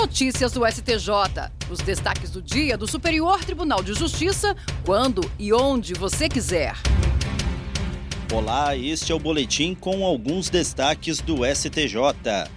Notícias do STJ. Os destaques do dia do Superior Tribunal de Justiça, quando e onde você quiser. Olá, este é o boletim com alguns destaques do STJ.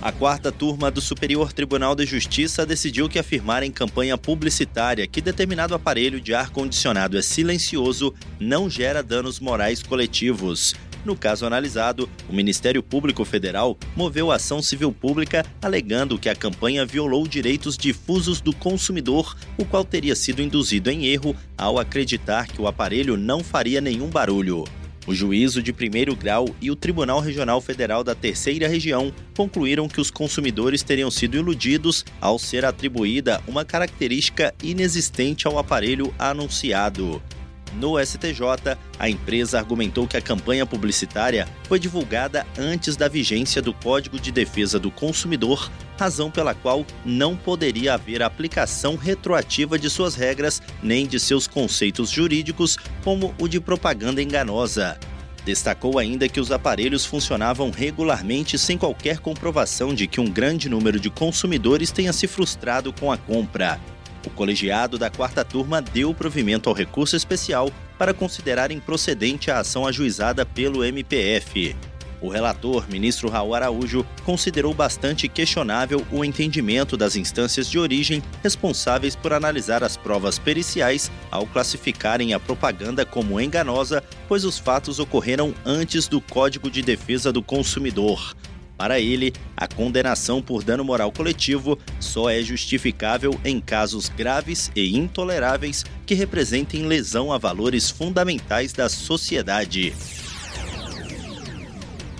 A quarta turma do Superior Tribunal de Justiça decidiu que afirmar em campanha publicitária que determinado aparelho de ar-condicionado é silencioso não gera danos morais coletivos. No caso analisado, o Ministério Público Federal moveu ação civil pública alegando que a campanha violou direitos difusos do consumidor, o qual teria sido induzido em erro ao acreditar que o aparelho não faria nenhum barulho. O juízo de primeiro grau e o Tribunal Regional Federal da Terceira Região concluíram que os consumidores teriam sido iludidos ao ser atribuída uma característica inexistente ao aparelho anunciado. No STJ, a empresa argumentou que a campanha publicitária foi divulgada antes da vigência do Código de Defesa do Consumidor, razão pela qual não poderia haver aplicação retroativa de suas regras nem de seus conceitos jurídicos, como o de propaganda enganosa. Destacou ainda que os aparelhos funcionavam regularmente sem qualquer comprovação de que um grande número de consumidores tenha se frustrado com a compra. O colegiado da quarta turma deu provimento ao recurso especial para considerar improcedente a ação ajuizada pelo MPF. O relator, ministro Raul Araújo, considerou bastante questionável o entendimento das instâncias de origem responsáveis por analisar as provas periciais ao classificarem a propaganda como enganosa, pois os fatos ocorreram antes do Código de Defesa do Consumidor. Para ele, a condenação por dano moral coletivo só é justificável em casos graves e intoleráveis que representem lesão a valores fundamentais da sociedade.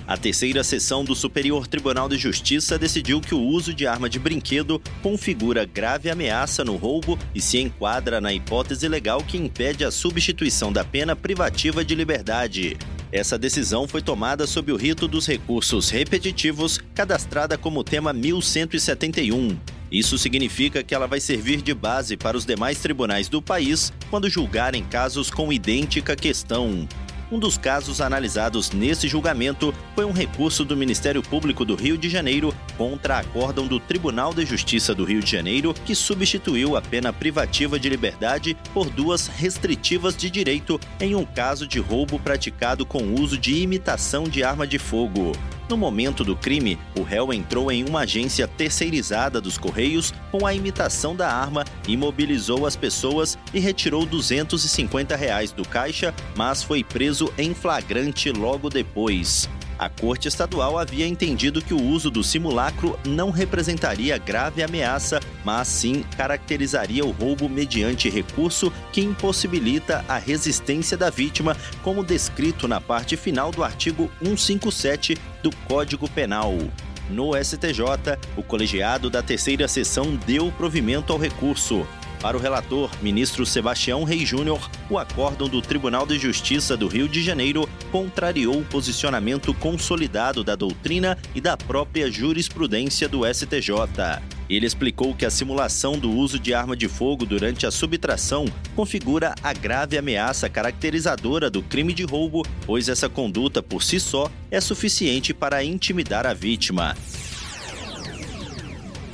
A terceira sessão do Superior Tribunal de Justiça decidiu que o uso de arma de brinquedo configura grave ameaça no roubo e se enquadra na hipótese legal que impede a substituição da pena privativa de liberdade. Essa decisão foi tomada sob o rito dos recursos repetitivos, cadastrada como tema 1171. Isso significa que ela vai servir de base para os demais tribunais do país quando julgarem casos com idêntica questão. Um dos casos analisados nesse julgamento foi um recurso do Ministério Público do Rio de Janeiro contra a acórdão do Tribunal de Justiça do Rio de Janeiro, que substituiu a pena privativa de liberdade por duas restritivas de direito em um caso de roubo praticado com uso de imitação de arma de fogo. No momento do crime, o réu entrou em uma agência terceirizada dos Correios com a imitação da arma, imobilizou as pessoas e retirou 250 reais do caixa, mas foi preso em flagrante logo depois. A Corte Estadual havia entendido que o uso do simulacro não representaria grave ameaça, mas sim caracterizaria o roubo mediante recurso que impossibilita a resistência da vítima, como descrito na parte final do artigo 157 do Código Penal. No STJ, o colegiado da terceira sessão deu provimento ao recurso. Para o relator, ministro Sebastião Rei Júnior, o acórdão do Tribunal de Justiça do Rio de Janeiro contrariou o posicionamento consolidado da doutrina e da própria jurisprudência do STJ. Ele explicou que a simulação do uso de arma de fogo durante a subtração configura a grave ameaça caracterizadora do crime de roubo, pois essa conduta por si só é suficiente para intimidar a vítima.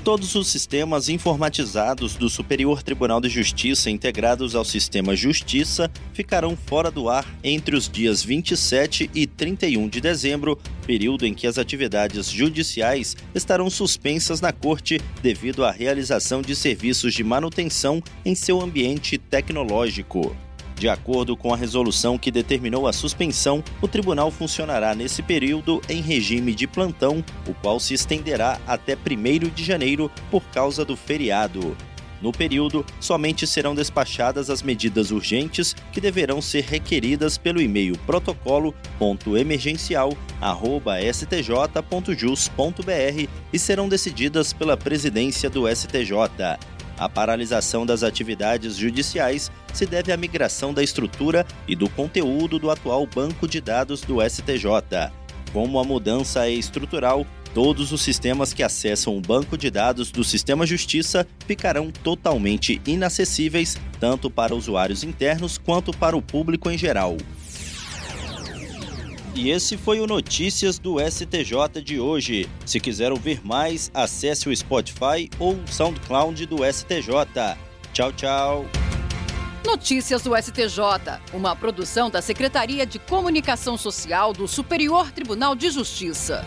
Todos os sistemas informatizados do Superior Tribunal de Justiça integrados ao sistema Justiça ficarão fora do ar entre os dias 27 e 31 de dezembro, período em que as atividades judiciais estarão suspensas na Corte devido à realização de serviços de manutenção em seu ambiente tecnológico. De acordo com a resolução que determinou a suspensão, o tribunal funcionará nesse período em regime de plantão, o qual se estenderá até 1 de janeiro por causa do feriado. No período, somente serão despachadas as medidas urgentes que deverão ser requeridas pelo e-mail protocolo.emergencial@stj.jus.br e serão decididas pela presidência do STJ. A paralisação das atividades judiciais se deve à migração da estrutura e do conteúdo do atual banco de dados do STJ. Como a mudança é estrutural, todos os sistemas que acessam o banco de dados do Sistema Justiça ficarão totalmente inacessíveis, tanto para usuários internos quanto para o público em geral. E esse foi o Notícias do STJ de hoje. Se quiser ouvir mais, acesse o Spotify ou o SoundCloud do STJ. Tchau, tchau. Notícias do STJ, uma produção da Secretaria de Comunicação Social do Superior Tribunal de Justiça.